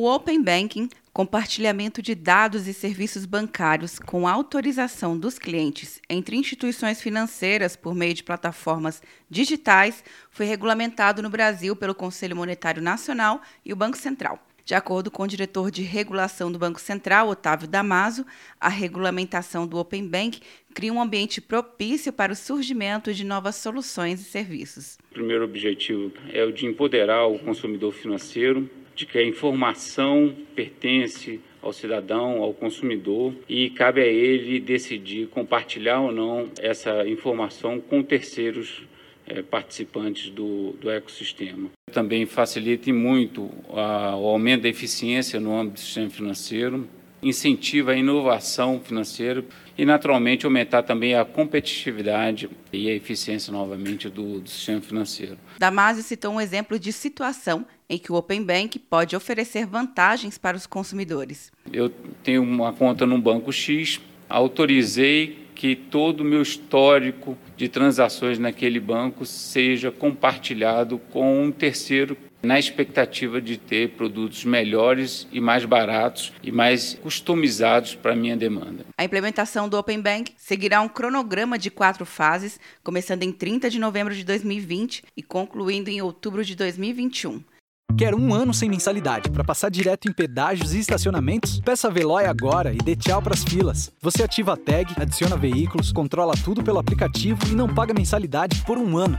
O Open Banking, compartilhamento de dados e serviços bancários com autorização dos clientes entre instituições financeiras por meio de plataformas digitais, foi regulamentado no Brasil pelo Conselho Monetário Nacional e o Banco Central. De acordo com o diretor de regulação do Banco Central, Otávio Damaso, a regulamentação do Open Bank cria um ambiente propício para o surgimento de novas soluções e serviços. O primeiro objetivo é o de empoderar o consumidor financeiro, de que a informação pertence ao cidadão, ao consumidor, e cabe a ele decidir compartilhar ou não essa informação com terceiros é, participantes do, do ecossistema. Também facilita muito a, o aumento da eficiência no âmbito do sistema financeiro, incentiva a inovação financeira e, naturalmente, aumentar também a competitividade e a eficiência, novamente, do, do sistema financeiro. Damasio citou um exemplo de situação em que o Open Bank pode oferecer vantagens para os consumidores. Eu tenho uma conta no banco X, autorizei que todo o meu histórico de transações naquele banco seja compartilhado com um terceiro na expectativa de ter produtos melhores e mais baratos e mais customizados para a minha demanda. A implementação do Open Bank seguirá um cronograma de quatro fases, começando em 30 de novembro de 2020 e concluindo em outubro de 2021. Quer um ano sem mensalidade para passar direto em pedágios e estacionamentos? Peça a Veloy agora e dê tchau para as filas. Você ativa a tag, adiciona veículos, controla tudo pelo aplicativo e não paga mensalidade por um ano.